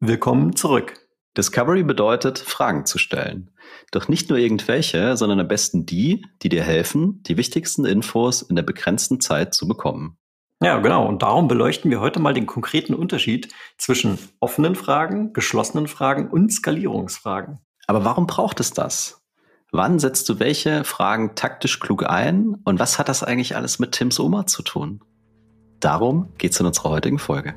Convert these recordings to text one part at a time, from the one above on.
Willkommen zurück. Discovery bedeutet, Fragen zu stellen. Doch nicht nur irgendwelche, sondern am besten die, die dir helfen, die wichtigsten Infos in der begrenzten Zeit zu bekommen. Ja, genau. Und darum beleuchten wir heute mal den konkreten Unterschied zwischen offenen Fragen, geschlossenen Fragen und Skalierungsfragen. Aber warum braucht es das? Wann setzt du welche Fragen taktisch klug ein? Und was hat das eigentlich alles mit Tims Oma zu tun? Darum geht's in unserer heutigen Folge.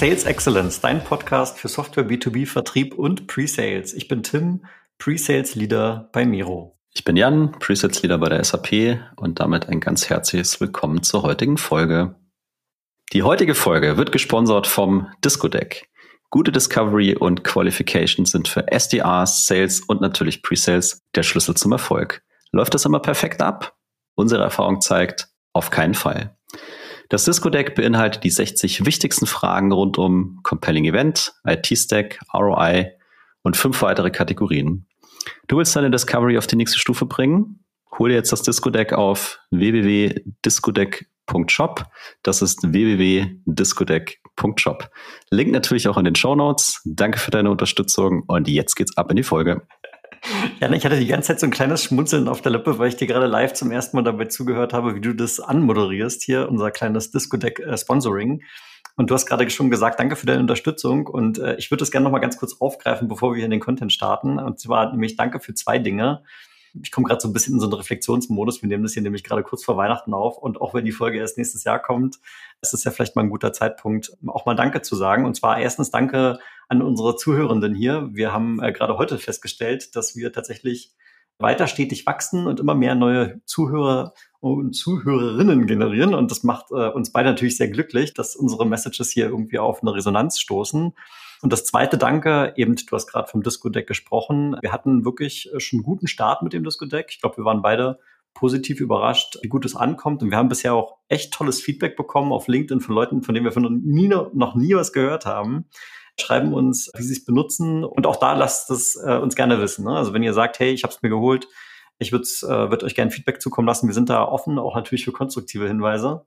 Sales Excellence, dein Podcast für Software B2B Vertrieb und Pre-Sales. Ich bin Tim, Pre-Sales Leader bei Miro. Ich bin Jan, Pre-Sales Leader bei der SAP und damit ein ganz herzliches Willkommen zur heutigen Folge. Die heutige Folge wird gesponsert vom Disco Deck. Gute Discovery und Qualification sind für SDRs, Sales und natürlich Pre-Sales der Schlüssel zum Erfolg. Läuft das immer perfekt ab? Unsere Erfahrung zeigt, auf keinen Fall. Das Cisco-Deck beinhaltet die 60 wichtigsten Fragen rund um Compelling Event, IT-Stack, ROI und fünf weitere Kategorien. Du willst deine Discovery auf die nächste Stufe bringen? Hol dir jetzt das Disco-Deck auf www.discodeck.shop. Das ist www.discodeck.shop. Link natürlich auch in den Show Notes. Danke für deine Unterstützung und jetzt geht's ab in die Folge. Ja, ich hatte die ganze Zeit so ein kleines Schmunzeln auf der Lippe, weil ich dir gerade live zum ersten Mal dabei zugehört habe, wie du das anmoderierst hier, unser kleines Disco-Deck-Sponsoring. Äh, und du hast gerade schon gesagt, danke für deine Unterstützung. Und äh, ich würde das gerne noch mal ganz kurz aufgreifen, bevor wir hier in den Content starten. Und zwar nämlich danke für zwei Dinge. Ich komme gerade so ein bisschen in so einen Reflexionsmodus. Wir nehmen das hier nämlich gerade kurz vor Weihnachten auf. Und auch wenn die Folge erst nächstes Jahr kommt, ist es ja vielleicht mal ein guter Zeitpunkt, auch mal Danke zu sagen. Und zwar erstens Danke an unsere Zuhörenden hier. Wir haben äh, gerade heute festgestellt, dass wir tatsächlich weiter stetig wachsen und immer mehr neue Zuhörer und Zuhörerinnen generieren. Und das macht äh, uns beide natürlich sehr glücklich, dass unsere Messages hier irgendwie auf eine Resonanz stoßen. Und das zweite Danke, eben, du hast gerade vom Disco-Deck gesprochen. Wir hatten wirklich äh, schon einen guten Start mit dem Disco-Deck. Ich glaube, wir waren beide positiv überrascht, wie gut es ankommt. Und wir haben bisher auch echt tolles Feedback bekommen auf LinkedIn von Leuten, von denen wir von nie, noch nie was gehört haben. Schreiben uns, wie sie es benutzen. Und auch da lasst es äh, uns gerne wissen. Ne? Also wenn ihr sagt, hey, ich habe es mir geholt, ich würde äh, würd euch gerne Feedback zukommen lassen. Wir sind da offen, auch natürlich für konstruktive Hinweise.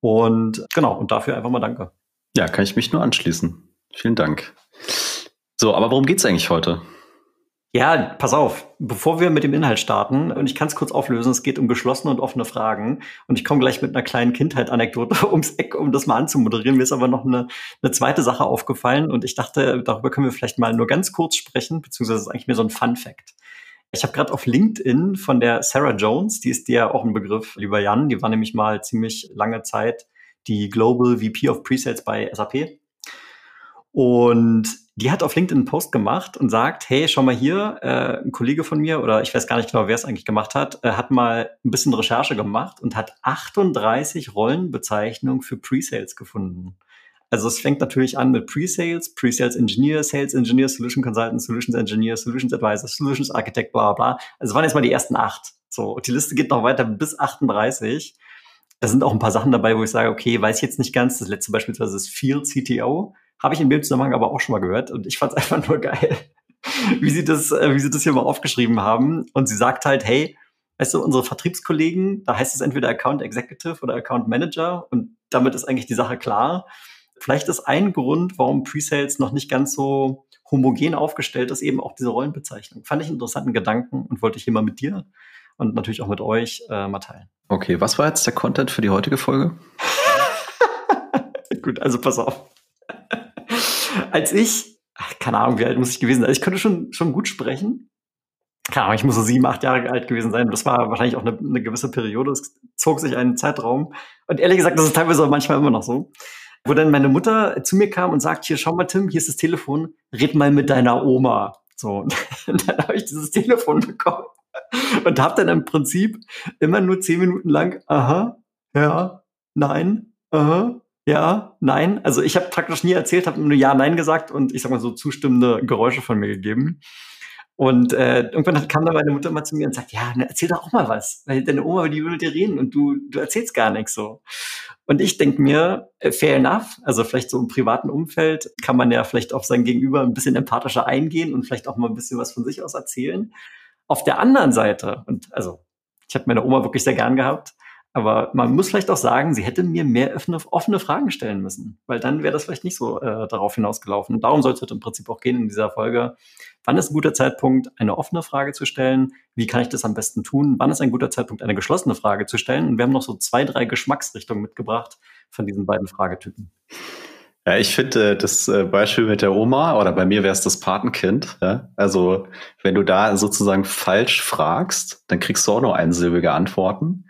Und genau, und dafür einfach mal danke. Ja, kann ich mich nur anschließen. Vielen Dank. So, aber worum geht's eigentlich heute? Ja, pass auf, bevor wir mit dem Inhalt starten, und ich kann es kurz auflösen, es geht um geschlossene und offene Fragen. Und ich komme gleich mit einer kleinen Kindheit-Anekdote ums Eck, um das mal anzumoderieren. Mir ist aber noch eine, eine zweite Sache aufgefallen und ich dachte, darüber können wir vielleicht mal nur ganz kurz sprechen, beziehungsweise ist eigentlich mehr so ein Fun-Fact. Ich habe gerade auf LinkedIn von der Sarah Jones, die ist dir auch ein Begriff, lieber Jan, die war nämlich mal ziemlich lange Zeit die Global VP of Presales bei SAP. Und die hat auf LinkedIn einen Post gemacht und sagt, hey, schau mal hier, äh, ein Kollege von mir, oder ich weiß gar nicht genau, wer es eigentlich gemacht hat, äh, hat mal ein bisschen Recherche gemacht und hat 38 Rollenbezeichnungen für Pre-Sales gefunden. Also es fängt natürlich an mit Pre-Sales, Pre-Sales Engineer, Sales Engineer, Solution Consultant, Solutions Engineer, Solutions Advisor, Solutions Architect, bla bla. Also es waren jetzt mal die ersten acht. So, und die Liste geht noch weiter bis 38. Da sind auch ein paar Sachen dabei, wo ich sage, okay, weiß ich jetzt nicht ganz. Das letzte beispielsweise ist Field CTO habe ich in dem Zusammenhang aber auch schon mal gehört und ich fand es einfach nur geil, wie sie das, äh, wie sie das hier mal aufgeschrieben haben. Und sie sagt halt, hey, weißt du, unsere Vertriebskollegen, da heißt es entweder Account Executive oder Account Manager und damit ist eigentlich die Sache klar. Vielleicht ist ein Grund, warum Presales noch nicht ganz so homogen aufgestellt ist, eben auch diese Rollenbezeichnung. Fand ich einen interessanten Gedanken und wollte ich hier mal mit dir und natürlich auch mit euch äh, mal teilen. Okay, was war jetzt der Content für die heutige Folge? Gut, also pass auf als ich, ach, keine Ahnung, wie alt muss ich gewesen sein, ich könnte schon, schon gut sprechen. Keine Ahnung, ich muss so sieben, acht Jahre alt gewesen sein. Das war wahrscheinlich auch eine, eine gewisse Periode. Es zog sich einen Zeitraum. Und ehrlich gesagt, das ist teilweise manchmal immer noch so. Wo dann meine Mutter zu mir kam und sagt, hier, schau mal, Tim, hier ist das Telefon, red mal mit deiner Oma. So, und dann habe ich dieses Telefon bekommen und habe dann im Prinzip immer nur zehn Minuten lang, aha, ja, nein, aha, ja, nein. Also ich habe praktisch nie erzählt, habe nur ja, nein gesagt und ich sag mal so zustimmende Geräusche von mir gegeben. Und äh, irgendwann kam dann meine Mutter mal zu mir und sagt, ja, na, erzähl doch auch mal was, weil deine Oma, die will mit dir reden und du, du erzählst gar nichts so. Und ich denk mir, äh, fair enough, also vielleicht so im privaten Umfeld kann man ja vielleicht auf sein Gegenüber ein bisschen empathischer eingehen und vielleicht auch mal ein bisschen was von sich aus erzählen. Auf der anderen Seite, und also ich habe meine Oma wirklich sehr gern gehabt, aber man muss vielleicht auch sagen, sie hätte mir mehr offene, offene Fragen stellen müssen, weil dann wäre das vielleicht nicht so äh, darauf hinausgelaufen. Darum soll es heute im Prinzip auch gehen in dieser Folge. Wann ist ein guter Zeitpunkt, eine offene Frage zu stellen? Wie kann ich das am besten tun? Wann ist ein guter Zeitpunkt, eine geschlossene Frage zu stellen? Und wir haben noch so zwei, drei Geschmacksrichtungen mitgebracht von diesen beiden Fragetypen. Ja, ich finde äh, das äh, Beispiel mit der Oma oder bei mir wäre es das Patenkind. Ja? Also wenn du da sozusagen falsch fragst, dann kriegst du auch nur einsilbige Antworten.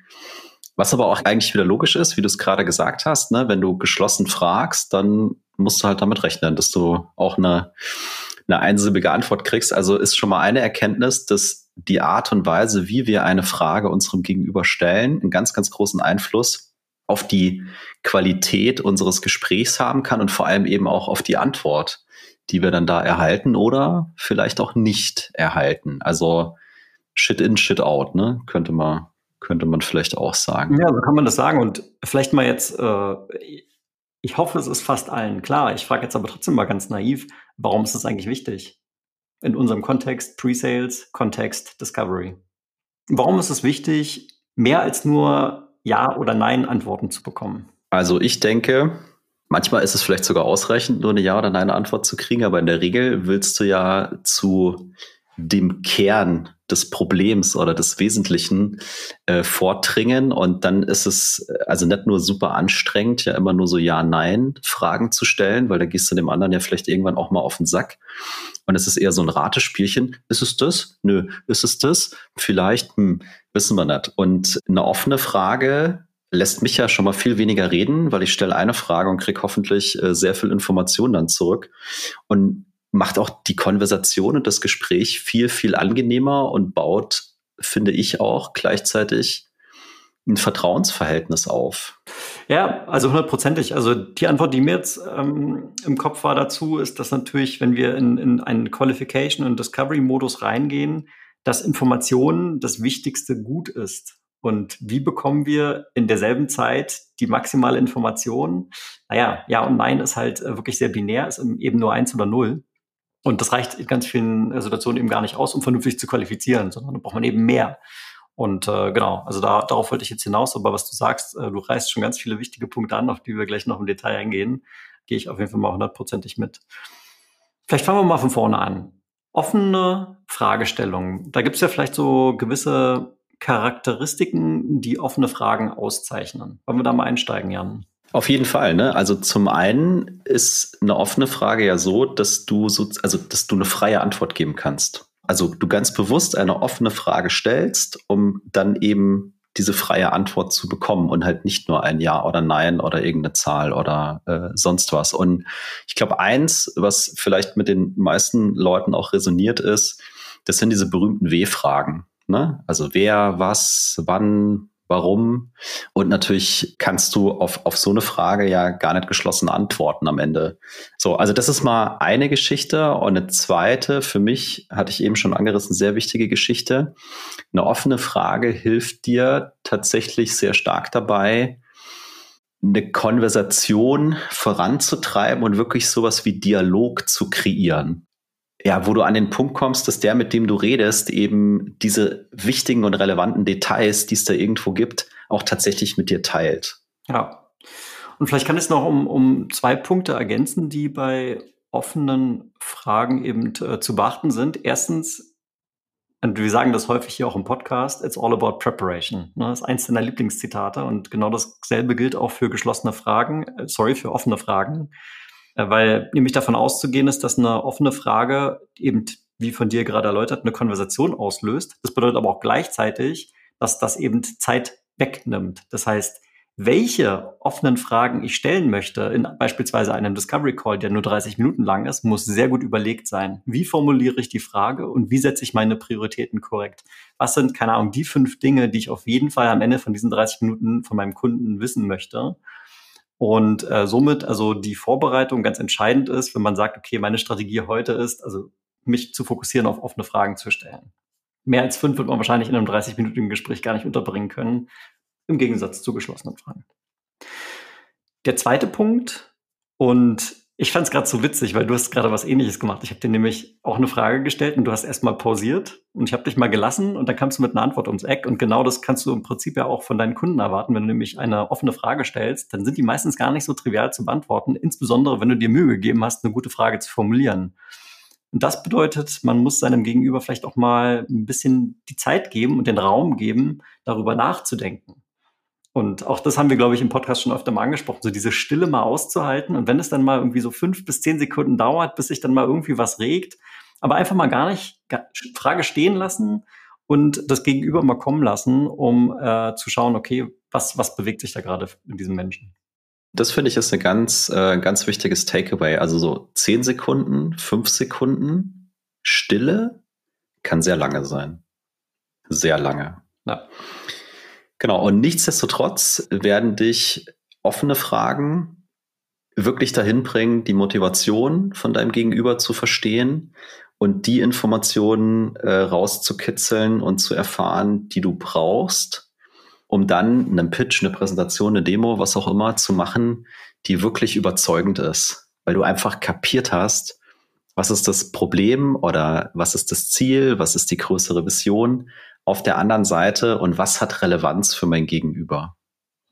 Was aber auch eigentlich wieder logisch ist, wie du es gerade gesagt hast, ne? wenn du geschlossen fragst, dann musst du halt damit rechnen, dass du auch eine, eine einsilbige Antwort kriegst. Also ist schon mal eine Erkenntnis, dass die Art und Weise, wie wir eine Frage unserem Gegenüber stellen, einen ganz, ganz großen Einfluss auf die Qualität unseres Gesprächs haben kann und vor allem eben auch auf die Antwort, die wir dann da erhalten oder vielleicht auch nicht erhalten. Also Shit in, Shit out, ne? Könnte man könnte man vielleicht auch sagen. Ja, so kann man das sagen. Und vielleicht mal jetzt, äh, ich hoffe, es ist fast allen klar. Ich frage jetzt aber trotzdem mal ganz naiv, warum ist das eigentlich wichtig? In unserem Kontext Pre-Sales, Kontext Discovery. Warum ist es wichtig, mehr als nur Ja oder Nein Antworten zu bekommen? Also ich denke, manchmal ist es vielleicht sogar ausreichend, nur eine Ja oder Nein Antwort zu kriegen, aber in der Regel willst du ja zu dem Kern des Problems oder des Wesentlichen äh, vordringen. Und dann ist es äh, also nicht nur super anstrengend, ja immer nur so Ja-Nein-Fragen zu stellen, weil da gehst du dem anderen ja vielleicht irgendwann auch mal auf den Sack. Und es ist eher so ein Ratespielchen. Ist es das? Nö. Ist es das? Vielleicht? Hm, wissen wir nicht. Und eine offene Frage lässt mich ja schon mal viel weniger reden, weil ich stelle eine Frage und krieg hoffentlich äh, sehr viel Information dann zurück. Und macht auch die Konversation und das Gespräch viel, viel angenehmer und baut, finde ich auch, gleichzeitig ein Vertrauensverhältnis auf. Ja, also hundertprozentig. Also die Antwort, die mir jetzt ähm, im Kopf war dazu, ist, dass natürlich, wenn wir in, in einen Qualification- und Discovery-Modus reingehen, dass Information das wichtigste Gut ist. Und wie bekommen wir in derselben Zeit die maximale Information? Naja, ja und nein ist halt äh, wirklich sehr binär, ist eben nur eins oder null. Und das reicht in ganz vielen äh, Situationen eben gar nicht aus, um vernünftig zu qualifizieren, sondern da braucht man eben mehr. Und äh, genau, also da, darauf wollte ich jetzt hinaus, aber was du sagst, äh, du reißt schon ganz viele wichtige Punkte an, auf die wir gleich noch im Detail eingehen, gehe ich auf jeden Fall mal hundertprozentig mit. Vielleicht fangen wir mal von vorne an. Offene Fragestellungen. Da gibt es ja vielleicht so gewisse Charakteristiken, die offene Fragen auszeichnen. Wollen wir da mal einsteigen, Jan? Auf jeden Fall, ne? Also zum einen ist eine offene Frage ja so, dass du so, also dass du eine freie Antwort geben kannst. Also du ganz bewusst eine offene Frage stellst, um dann eben diese freie Antwort zu bekommen und halt nicht nur ein Ja oder Nein oder irgendeine Zahl oder äh, sonst was. Und ich glaube, eins, was vielleicht mit den meisten Leuten auch resoniert ist, das sind diese berühmten W-Fragen. Ne? Also wer, was, wann, warum. Und natürlich kannst du auf, auf so eine Frage ja gar nicht geschlossen antworten am Ende. So, also das ist mal eine Geschichte. Und eine zweite, für mich hatte ich eben schon angerissen, sehr wichtige Geschichte. Eine offene Frage hilft dir tatsächlich sehr stark dabei, eine Konversation voranzutreiben und wirklich sowas wie Dialog zu kreieren ja, wo du an den Punkt kommst, dass der, mit dem du redest, eben diese wichtigen und relevanten Details, die es da irgendwo gibt, auch tatsächlich mit dir teilt. Ja. Und vielleicht kann ich es noch um, um zwei Punkte ergänzen, die bei offenen Fragen eben äh, zu beachten sind. Erstens, und wir sagen das häufig hier auch im Podcast, it's all about preparation. Ne? Das ist eins deiner Lieblingszitate und genau dasselbe gilt auch für geschlossene Fragen, äh, sorry, für offene Fragen. Äh, weil nämlich davon auszugehen ist, dass eine offene Frage eben, wie von dir gerade erläutert, eine Konversation auslöst. Das bedeutet aber auch gleichzeitig, dass das eben Zeit wegnimmt. Das heißt, welche offenen Fragen ich stellen möchte, in beispielsweise einem Discovery Call, der nur 30 Minuten lang ist, muss sehr gut überlegt sein. Wie formuliere ich die Frage und wie setze ich meine Prioritäten korrekt? Was sind, keine Ahnung, die fünf Dinge, die ich auf jeden Fall am Ende von diesen 30 Minuten von meinem Kunden wissen möchte? Und äh, somit also die Vorbereitung ganz entscheidend ist, wenn man sagt, okay, meine Strategie heute ist, also mich zu fokussieren, auf offene Fragen zu stellen. Mehr als fünf wird man wahrscheinlich in einem 30-minütigen Gespräch gar nicht unterbringen können, im Gegensatz zu geschlossenen Fragen. Der zweite Punkt, und ich fand es gerade so witzig, weil du hast gerade was ähnliches gemacht. Ich habe dir nämlich auch eine Frage gestellt und du hast erstmal pausiert und ich habe dich mal gelassen und dann kamst du mit einer Antwort ums Eck. Und genau das kannst du im Prinzip ja auch von deinen Kunden erwarten. Wenn du nämlich eine offene Frage stellst, dann sind die meistens gar nicht so trivial zu beantworten, insbesondere wenn du dir Mühe gegeben hast, eine gute Frage zu formulieren. Und das bedeutet, man muss seinem Gegenüber vielleicht auch mal ein bisschen die Zeit geben und den Raum geben, darüber nachzudenken. Und auch das haben wir, glaube ich, im Podcast schon öfter mal angesprochen, so diese Stille mal auszuhalten. Und wenn es dann mal irgendwie so fünf bis zehn Sekunden dauert, bis sich dann mal irgendwie was regt, aber einfach mal gar nicht Frage stehen lassen und das Gegenüber mal kommen lassen, um äh, zu schauen, okay, was, was bewegt sich da gerade in diesem Menschen? Das finde ich ist ein ganz, äh, ganz wichtiges Takeaway. Also so zehn Sekunden, fünf Sekunden Stille kann sehr lange sein. Sehr lange. Ja. Genau, und nichtsdestotrotz werden dich offene Fragen wirklich dahin bringen, die Motivation von deinem Gegenüber zu verstehen und die Informationen äh, rauszukitzeln und zu erfahren, die du brauchst, um dann einen Pitch, eine Präsentation, eine Demo, was auch immer zu machen, die wirklich überzeugend ist, weil du einfach kapiert hast, was ist das Problem oder was ist das Ziel, was ist die größere Vision auf der anderen Seite und was hat Relevanz für mein Gegenüber.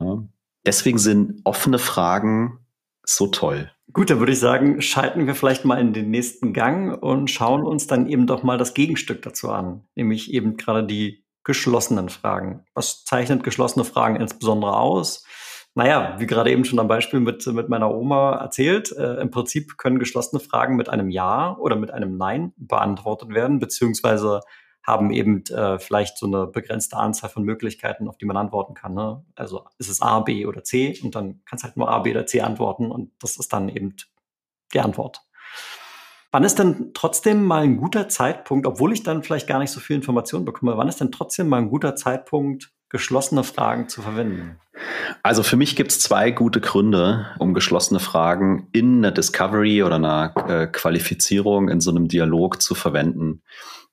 Ja. Deswegen sind offene Fragen so toll. Gut, dann würde ich sagen, schalten wir vielleicht mal in den nächsten Gang und schauen uns dann eben doch mal das Gegenstück dazu an, nämlich eben gerade die geschlossenen Fragen. Was zeichnet geschlossene Fragen insbesondere aus? Naja, wie gerade eben schon am Beispiel mit, mit meiner Oma erzählt, äh, im Prinzip können geschlossene Fragen mit einem Ja oder mit einem Nein beantwortet werden, beziehungsweise haben eben äh, vielleicht so eine begrenzte Anzahl von Möglichkeiten, auf die man antworten kann. Ne? Also ist es A, B oder C und dann kannst halt nur A, B oder C antworten und das ist dann eben die Antwort. Wann ist denn trotzdem mal ein guter Zeitpunkt, obwohl ich dann vielleicht gar nicht so viel Informationen bekomme, wann ist denn trotzdem mal ein guter Zeitpunkt, geschlossene Fragen zu verwenden? Also für mich gibt es zwei gute Gründe, um geschlossene Fragen in einer Discovery oder einer äh, Qualifizierung in so einem Dialog zu verwenden.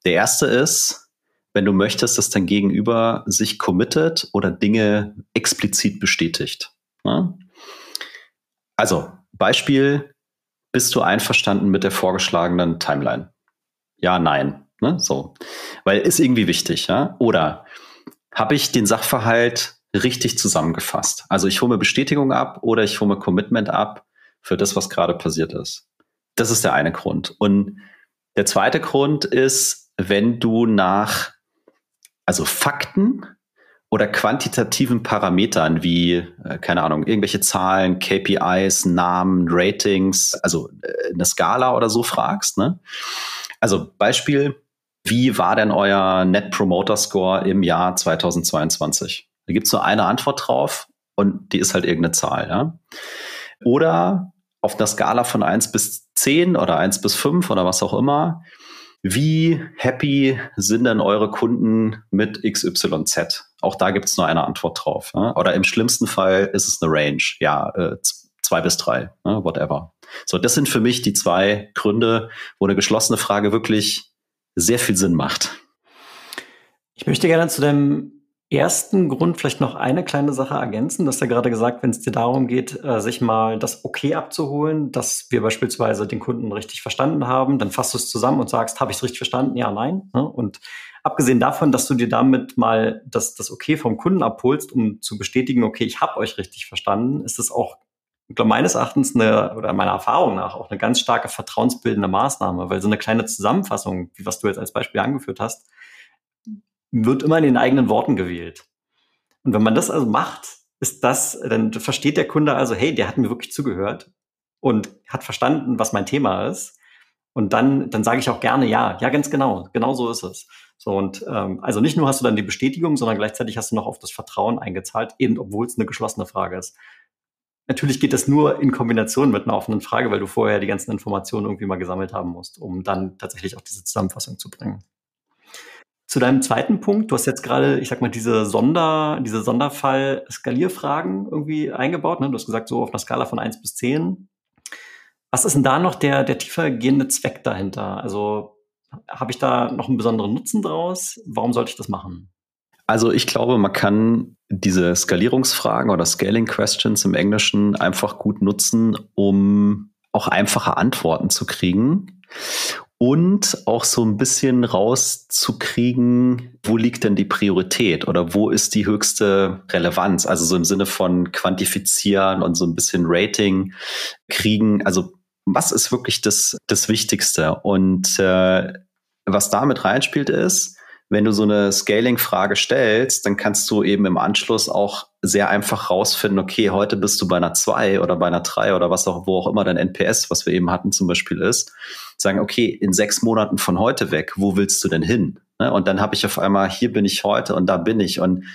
Der erste ist, wenn du möchtest, dass dein Gegenüber sich committet oder Dinge explizit bestätigt. Ne? Also, Beispiel, bist du einverstanden mit der vorgeschlagenen Timeline? Ja, nein. Ne? So. Weil ist irgendwie wichtig, ja? Oder habe ich den Sachverhalt richtig zusammengefasst? Also ich hole mir Bestätigung ab oder ich hole mir Commitment ab für das, was gerade passiert ist. Das ist der eine Grund. Und der zweite Grund ist, wenn du nach, also Fakten oder quantitativen Parametern wie, äh, keine Ahnung, irgendwelche Zahlen, KPIs, Namen, Ratings, also äh, eine Skala oder so fragst. Ne? Also Beispiel, wie war denn euer Net Promoter Score im Jahr 2022? Da gibt es nur eine Antwort drauf und die ist halt irgendeine Zahl. Ja? Oder auf einer Skala von 1 bis 10 oder 1 bis 5 oder was auch immer, wie happy sind denn eure Kunden mit XYZ? Auch da gibt es nur eine Antwort drauf. Ne? Oder im schlimmsten Fall ist es eine Range. Ja, äh, zwei bis drei, ne? whatever. So, das sind für mich die zwei Gründe, wo eine geschlossene Frage wirklich sehr viel Sinn macht. Ich möchte gerne zu deinem ersten Grund vielleicht noch eine kleine Sache ergänzen. Du hast ja gerade gesagt, wenn es dir darum geht, äh, sich mal das Okay abzuholen, dass wir beispielsweise den Kunden richtig verstanden haben, dann fasst du es zusammen und sagst, habe ich es richtig verstanden? Ja, nein. Ne? Und abgesehen davon, dass du dir damit mal das, das Okay vom Kunden abholst, um zu bestätigen, okay, ich habe euch richtig verstanden, ist es auch meines Erachtens eine, oder meiner Erfahrung nach auch eine ganz starke vertrauensbildende Maßnahme, weil so eine kleine Zusammenfassung, wie was du jetzt als Beispiel angeführt hast, wird immer in den eigenen Worten gewählt. Und wenn man das also macht, ist das, dann versteht der Kunde also, hey, der hat mir wirklich zugehört und hat verstanden, was mein Thema ist. Und dann, dann sage ich auch gerne, ja, ja, ganz genau, genau so ist es. So und ähm, also nicht nur hast du dann die Bestätigung, sondern gleichzeitig hast du noch auf das Vertrauen eingezahlt, eben obwohl es eine geschlossene Frage ist. Natürlich geht das nur in Kombination mit einer offenen Frage, weil du vorher die ganzen Informationen irgendwie mal gesammelt haben musst, um dann tatsächlich auch diese Zusammenfassung zu bringen. Zu deinem zweiten Punkt, du hast jetzt gerade, ich sag mal, diese Sonder, diese Sonderfall-Skalierfragen irgendwie eingebaut. Ne? Du hast gesagt, so auf einer Skala von eins bis zehn. Was ist denn da noch der, der tiefer gehende Zweck dahinter? Also Habe ich da noch einen besonderen Nutzen draus? Warum sollte ich das machen? Also ich glaube, man kann diese Skalierungsfragen oder Scaling Questions im Englischen einfach gut nutzen, um auch einfache Antworten zu kriegen und auch so ein bisschen rauszukriegen, wo liegt denn die Priorität oder wo ist die höchste Relevanz? Also so im Sinne von quantifizieren und so ein bisschen Rating kriegen. Also was ist wirklich das, das Wichtigste? Und äh, was damit reinspielt ist, wenn du so eine Scaling-Frage stellst, dann kannst du eben im Anschluss auch sehr einfach rausfinden, okay, heute bist du bei einer 2 oder bei einer 3 oder was auch, wo auch immer dein NPS, was wir eben hatten zum Beispiel ist, sagen, okay, in sechs Monaten von heute weg, wo willst du denn hin? Ne? Und dann habe ich auf einmal, hier bin ich heute und da bin ich. Und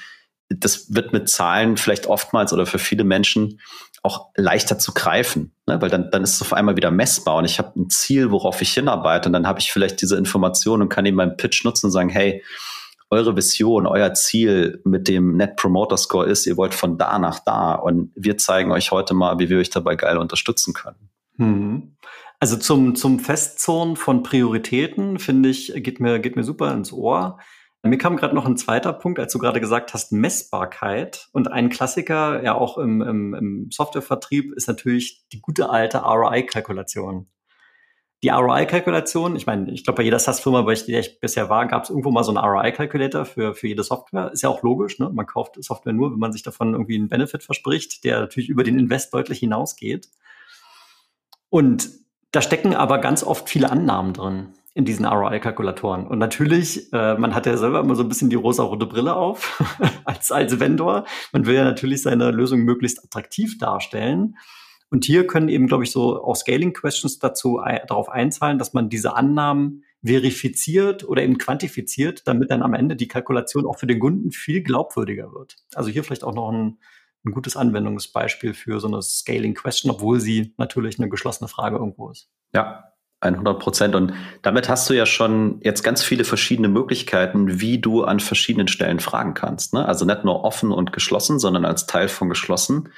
das wird mit Zahlen vielleicht oftmals oder für viele Menschen auch leichter zu greifen, ne? weil dann, dann ist es auf einmal wieder messbar und ich habe ein Ziel, worauf ich hinarbeite und dann habe ich vielleicht diese Information und kann eben meinen Pitch nutzen und sagen, hey, eure Vision, euer Ziel mit dem Net Promoter Score ist, ihr wollt von da nach da und wir zeigen euch heute mal, wie wir euch dabei geil unterstützen können. Hm. Also zum, zum Festzurren von Prioritäten, finde ich, geht mir, geht mir super ins Ohr. Mir kam gerade noch ein zweiter Punkt, als du gerade gesagt hast, Messbarkeit. Und ein Klassiker, ja auch im, im, im Softwarevertrieb, ist natürlich die gute alte ROI-Kalkulation. Die ROI-Kalkulation, ich meine, ich glaube, bei jeder SaaS-Firma, bei der ich bisher war, gab es irgendwo mal so einen ROI-Calculator für, für jede Software. Ist ja auch logisch, ne? Man kauft Software nur, wenn man sich davon irgendwie einen Benefit verspricht, der natürlich über den Invest deutlich hinausgeht. Und da stecken aber ganz oft viele Annahmen drin in diesen ROI-Kalkulatoren. Und natürlich, äh, man hat ja selber immer so ein bisschen die rosa-rote Brille auf als, als Vendor. Man will ja natürlich seine Lösung möglichst attraktiv darstellen. Und hier können eben, glaube ich, so auch Scaling-Questions dazu darauf einzahlen, dass man diese Annahmen verifiziert oder eben quantifiziert, damit dann am Ende die Kalkulation auch für den Kunden viel glaubwürdiger wird. Also hier vielleicht auch noch ein, ein gutes Anwendungsbeispiel für so eine Scaling-Question, obwohl sie natürlich eine geschlossene Frage irgendwo ist. Ja, 100 Prozent. Und damit hast du ja schon jetzt ganz viele verschiedene Möglichkeiten, wie du an verschiedenen Stellen fragen kannst. Ne? Also nicht nur offen und geschlossen, sondern als Teil von geschlossen.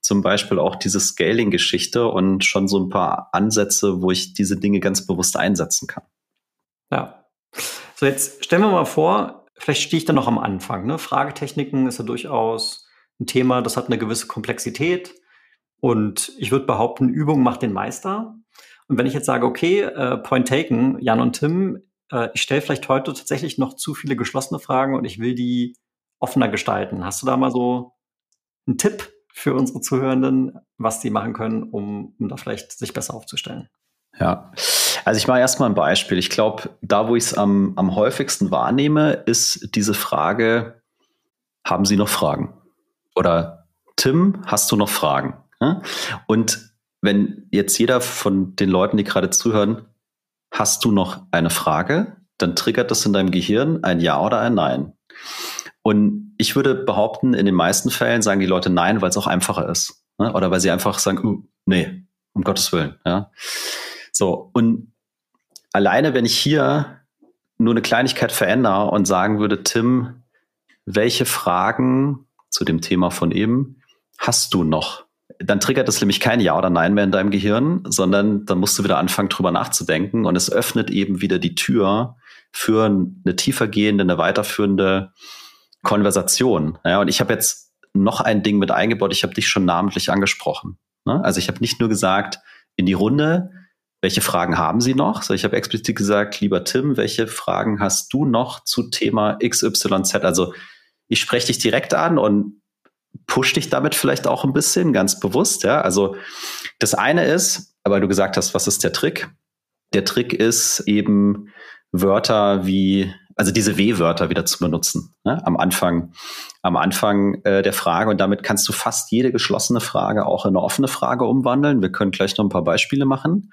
Zum Beispiel auch diese Scaling-Geschichte und schon so ein paar Ansätze, wo ich diese Dinge ganz bewusst einsetzen kann. Ja. So, jetzt stellen wir mal vor, vielleicht stehe ich da noch am Anfang. Ne? Fragetechniken ist ja durchaus ein Thema, das hat eine gewisse Komplexität. Und ich würde behaupten, Übung macht den Meister. Und wenn ich jetzt sage, okay, äh, Point taken, Jan und Tim, äh, ich stelle vielleicht heute tatsächlich noch zu viele geschlossene Fragen und ich will die offener gestalten. Hast du da mal so einen Tipp für unsere Zuhörenden, was die machen können, um, um da vielleicht sich besser aufzustellen? Ja, also ich mache erstmal ein Beispiel. Ich glaube, da, wo ich es am, am häufigsten wahrnehme, ist diese Frage, haben Sie noch Fragen? Oder Tim, hast du noch Fragen? Und wenn jetzt jeder von den Leuten, die gerade zuhören, hast du noch eine Frage, dann triggert das in deinem Gehirn ein Ja oder ein Nein. Und ich würde behaupten, in den meisten Fällen sagen die Leute Nein, weil es auch einfacher ist. Ne? Oder weil sie einfach sagen, uh, nee, um Gottes Willen. Ja? So, und alleine, wenn ich hier nur eine Kleinigkeit verändere und sagen würde, Tim, welche Fragen zu dem Thema von eben hast du noch? dann triggert das nämlich kein Ja oder Nein mehr in deinem Gehirn, sondern dann musst du wieder anfangen, drüber nachzudenken und es öffnet eben wieder die Tür für eine tiefergehende, eine weiterführende Konversation. Ja, und ich habe jetzt noch ein Ding mit eingebaut, ich habe dich schon namentlich angesprochen. Ne? Also ich habe nicht nur gesagt, in die Runde, welche Fragen haben Sie noch? So, ich habe explizit gesagt, lieber Tim, welche Fragen hast du noch zu Thema XYZ? Also ich spreche dich direkt an und push dich damit vielleicht auch ein bisschen, ganz bewusst. Ja, also das eine ist, aber du gesagt hast, was ist der Trick? Der Trick ist eben Wörter wie, also diese W-Wörter wieder zu benutzen ne? am Anfang, am Anfang äh, der Frage und damit kannst du fast jede geschlossene Frage auch in eine offene Frage umwandeln. Wir können gleich noch ein paar Beispiele machen.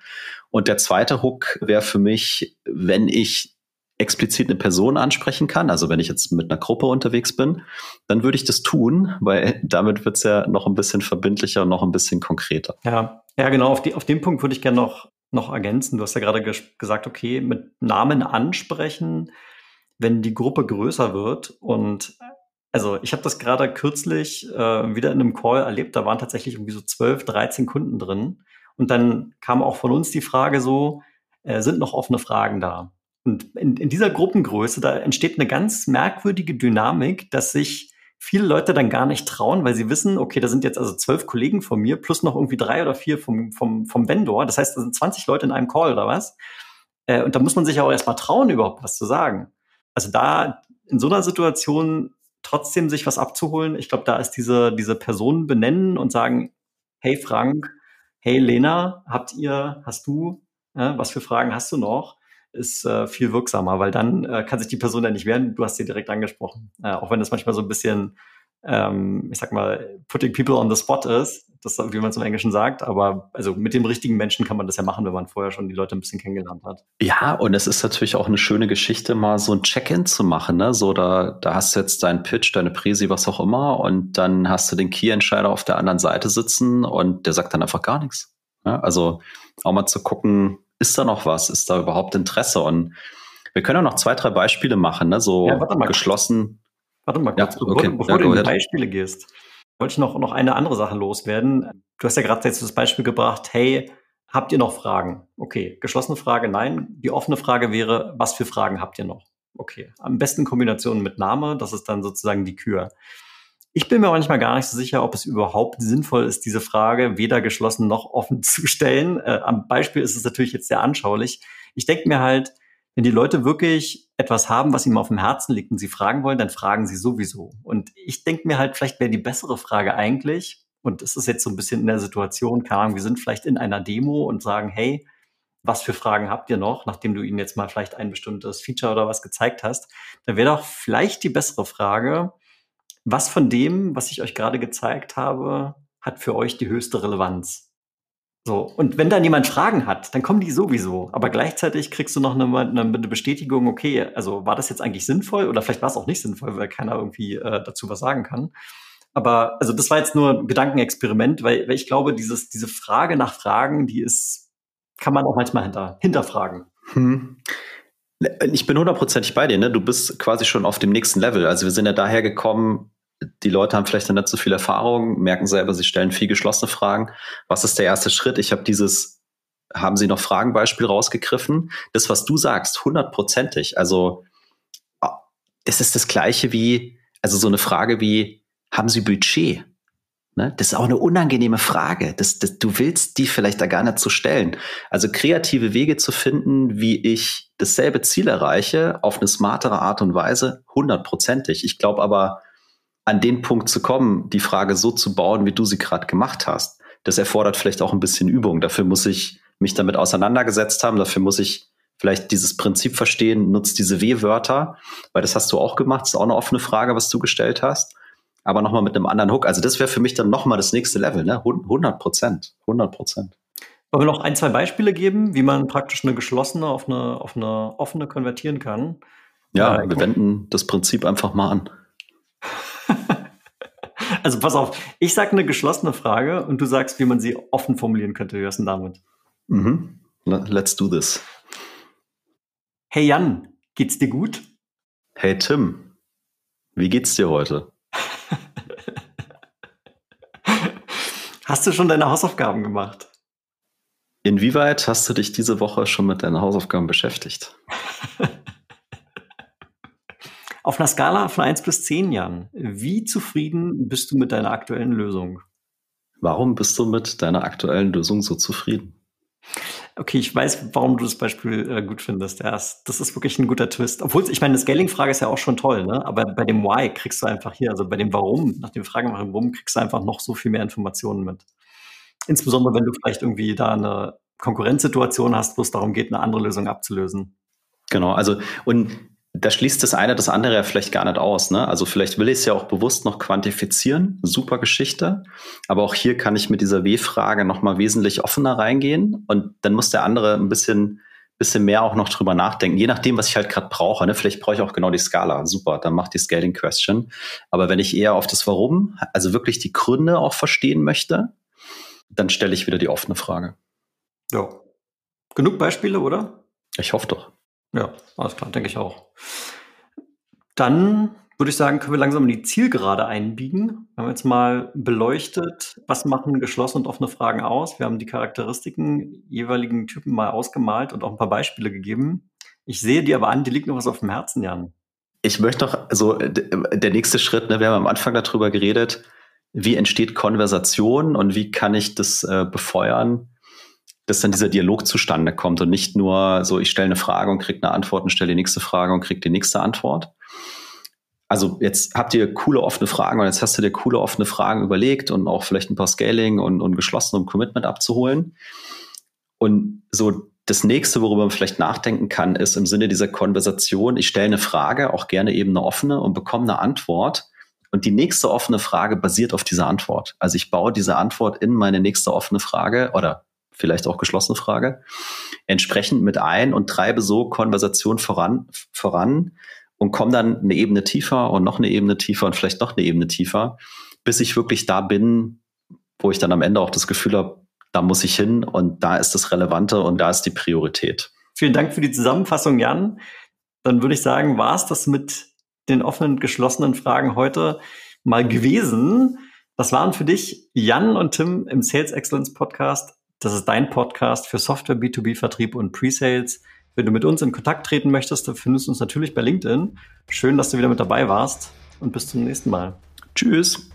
Und der zweite Hook wäre für mich, wenn ich explizit eine Person ansprechen kann, also wenn ich jetzt mit einer Gruppe unterwegs bin, dann würde ich das tun, weil damit wird es ja noch ein bisschen verbindlicher und noch ein bisschen konkreter. Ja, ja genau, auf, die, auf den Punkt würde ich gerne noch, noch ergänzen. Du hast ja gerade ges gesagt, okay, mit Namen ansprechen, wenn die Gruppe größer wird und also ich habe das gerade kürzlich äh, wieder in einem Call erlebt, da waren tatsächlich irgendwie so 12, 13 Kunden drin und dann kam auch von uns die Frage so, äh, sind noch offene Fragen da? Und in, in dieser Gruppengröße, da entsteht eine ganz merkwürdige Dynamik, dass sich viele Leute dann gar nicht trauen, weil sie wissen, okay, da sind jetzt also zwölf Kollegen von mir plus noch irgendwie drei oder vier vom, vom, vom Vendor. Das heißt, da sind 20 Leute in einem Call oder was. Äh, und da muss man sich auch erstmal trauen, überhaupt was zu sagen. Also da in so einer Situation trotzdem sich was abzuholen, ich glaube, da ist diese, diese Person benennen und sagen, hey Frank, hey Lena, habt ihr, hast du, äh, was für Fragen hast du noch? Ist äh, viel wirksamer, weil dann äh, kann sich die Person ja nicht wehren, du hast sie direkt angesprochen. Äh, auch wenn das manchmal so ein bisschen, ähm, ich sag mal, putting people on the spot ist, das, wie man es im Englischen sagt, aber also mit dem richtigen Menschen kann man das ja machen, wenn man vorher schon die Leute ein bisschen kennengelernt hat. Ja, und es ist natürlich auch eine schöne Geschichte, mal so ein Check-in zu machen. Ne? So, da, da hast du jetzt deinen Pitch, deine Präsi, was auch immer, und dann hast du den Key-Entscheider auf der anderen Seite sitzen und der sagt dann einfach gar nichts. Ja? Also auch mal zu gucken, ist da noch was? Ist da überhaupt Interesse? Und wir können ja noch zwei, drei Beispiele machen, ne? so ja, warte geschlossen. Warte mal kurz, ja, okay. bevor, bevor ja, du in die Beispiele gehst, wollte ich noch, noch eine andere Sache loswerden. Du hast ja gerade jetzt das Beispiel gebracht, hey, habt ihr noch Fragen? Okay, geschlossene Frage, nein. Die offene Frage wäre, was für Fragen habt ihr noch? Okay, am besten Kombination mit Name, das ist dann sozusagen die Kür. Ich bin mir manchmal gar nicht so sicher, ob es überhaupt sinnvoll ist, diese Frage weder geschlossen noch offen zu stellen. Äh, am Beispiel ist es natürlich jetzt sehr anschaulich. Ich denke mir halt, wenn die Leute wirklich etwas haben, was ihnen auf dem Herzen liegt und sie fragen wollen, dann fragen sie sowieso. Und ich denke mir halt, vielleicht wäre die bessere Frage eigentlich, und es ist jetzt so ein bisschen in der Situation, keine Ahnung, wir sind vielleicht in einer Demo und sagen, hey, was für Fragen habt ihr noch, nachdem du ihnen jetzt mal vielleicht ein bestimmtes Feature oder was gezeigt hast, dann wäre doch vielleicht die bessere Frage, was von dem, was ich euch gerade gezeigt habe, hat für euch die höchste Relevanz? So, und wenn dann jemand Fragen hat, dann kommen die sowieso. Aber gleichzeitig kriegst du noch eine, eine Bestätigung, okay, also war das jetzt eigentlich sinnvoll oder vielleicht war es auch nicht sinnvoll, weil keiner irgendwie äh, dazu was sagen kann. Aber also das war jetzt nur ein Gedankenexperiment, weil, weil ich glaube, dieses, diese Frage nach Fragen, die ist, kann man auch manchmal hinter, hinterfragen. Hm. Ich bin hundertprozentig bei dir, ne? Du bist quasi schon auf dem nächsten Level. Also wir sind ja daher gekommen, die Leute haben vielleicht noch nicht so viel Erfahrung, merken selber, sie stellen viel geschlossene Fragen. Was ist der erste Schritt? Ich habe dieses, haben Sie noch Fragenbeispiel rausgegriffen? Das, was du sagst, hundertprozentig. Also ah, das ist das Gleiche wie, also so eine Frage wie, haben Sie Budget? Ne? Das ist auch eine unangenehme Frage. Das, das, du willst die vielleicht da gar nicht zu so stellen. Also kreative Wege zu finden, wie ich dasselbe Ziel erreiche, auf eine smartere Art und Weise, hundertprozentig. Ich glaube aber, an den Punkt zu kommen, die Frage so zu bauen, wie du sie gerade gemacht hast, das erfordert vielleicht auch ein bisschen Übung. Dafür muss ich mich damit auseinandergesetzt haben. Dafür muss ich vielleicht dieses Prinzip verstehen, nutzt diese W-Wörter, weil das hast du auch gemacht. Das ist auch eine offene Frage, was du gestellt hast aber nochmal mit einem anderen Hook. Also das wäre für mich dann nochmal das nächste Level, ne? 100 Prozent, 100 Prozent. Wollen wir noch ein, zwei Beispiele geben, wie man praktisch eine geschlossene auf eine, auf eine offene konvertieren kann? Ja, äh, wir wenden das Prinzip einfach mal an. Also pass auf, ich sage eine geschlossene Frage und du sagst, wie man sie offen formulieren könnte. Wie ist denn damit? Mhm. Let's do this. Hey Jan, geht's dir gut? Hey Tim, wie geht's dir heute? Hast du schon deine Hausaufgaben gemacht? Inwieweit hast du dich diese Woche schon mit deinen Hausaufgaben beschäftigt? Auf einer Skala von 1 bis 10 Jahren, wie zufrieden bist du mit deiner aktuellen Lösung? Warum bist du mit deiner aktuellen Lösung so zufrieden? Okay, ich weiß, warum du das Beispiel äh, gut findest. Ja, das ist wirklich ein guter Twist. Obwohl, ich meine, eine Scaling-Frage ist ja auch schon toll, ne? Aber bei dem Why kriegst du einfach hier, also bei dem Warum, nach dem Fragen Warum, kriegst du einfach noch so viel mehr Informationen mit. Insbesondere, wenn du vielleicht irgendwie da eine Konkurrenzsituation hast, wo es darum geht, eine andere Lösung abzulösen. Genau, also und da schließt das eine das andere ja vielleicht gar nicht aus. Ne? Also vielleicht will ich es ja auch bewusst noch quantifizieren. Super Geschichte. Aber auch hier kann ich mit dieser W-Frage nochmal wesentlich offener reingehen. Und dann muss der andere ein bisschen, bisschen mehr auch noch drüber nachdenken. Je nachdem, was ich halt gerade brauche. Ne? Vielleicht brauche ich auch genau die Skala. Super, dann macht die Scaling Question. Aber wenn ich eher auf das Warum, also wirklich die Gründe auch verstehen möchte, dann stelle ich wieder die offene Frage. Ja. Genug Beispiele, oder? Ich hoffe doch. Ja, alles klar, denke ich auch. Dann würde ich sagen, können wir langsam in die Zielgerade einbiegen. Wir haben jetzt mal beleuchtet, was machen geschlossene und offene Fragen aus. Wir haben die Charakteristiken jeweiligen Typen mal ausgemalt und auch ein paar Beispiele gegeben. Ich sehe dir aber an, die liegt noch was auf dem Herzen, Jan. Ich möchte noch, so der nächste Schritt, ne, wir haben am Anfang darüber geredet, wie entsteht Konversation und wie kann ich das äh, befeuern, dass dann dieser Dialog zustande kommt und nicht nur so, ich stelle eine Frage und kriege eine Antwort und stelle die nächste Frage und kriege die nächste Antwort. Also jetzt habt ihr coole offene Fragen und jetzt hast du dir coole offene Fragen überlegt und auch vielleicht ein paar Scaling und, und geschlossen, um Commitment abzuholen. Und so das nächste, worüber man vielleicht nachdenken kann, ist im Sinne dieser Konversation, ich stelle eine Frage, auch gerne eben eine offene und bekomme eine Antwort. Und die nächste offene Frage basiert auf dieser Antwort. Also ich baue diese Antwort in meine nächste offene Frage oder vielleicht auch geschlossene Frage entsprechend mit ein und treibe so Konversation voran, voran und komme dann eine Ebene tiefer und noch eine Ebene tiefer und vielleicht noch eine Ebene tiefer, bis ich wirklich da bin, wo ich dann am Ende auch das Gefühl habe, da muss ich hin und da ist das Relevante und da ist die Priorität. Vielen Dank für die Zusammenfassung, Jan. Dann würde ich sagen, war es das mit den offenen, geschlossenen Fragen heute mal gewesen. Das waren für dich Jan und Tim im Sales Excellence Podcast. Das ist dein Podcast für Software B2B Vertrieb und Pre-Sales. Wenn du mit uns in Kontakt treten möchtest, dann findest du uns natürlich bei LinkedIn. Schön, dass du wieder mit dabei warst und bis zum nächsten Mal. Tschüss.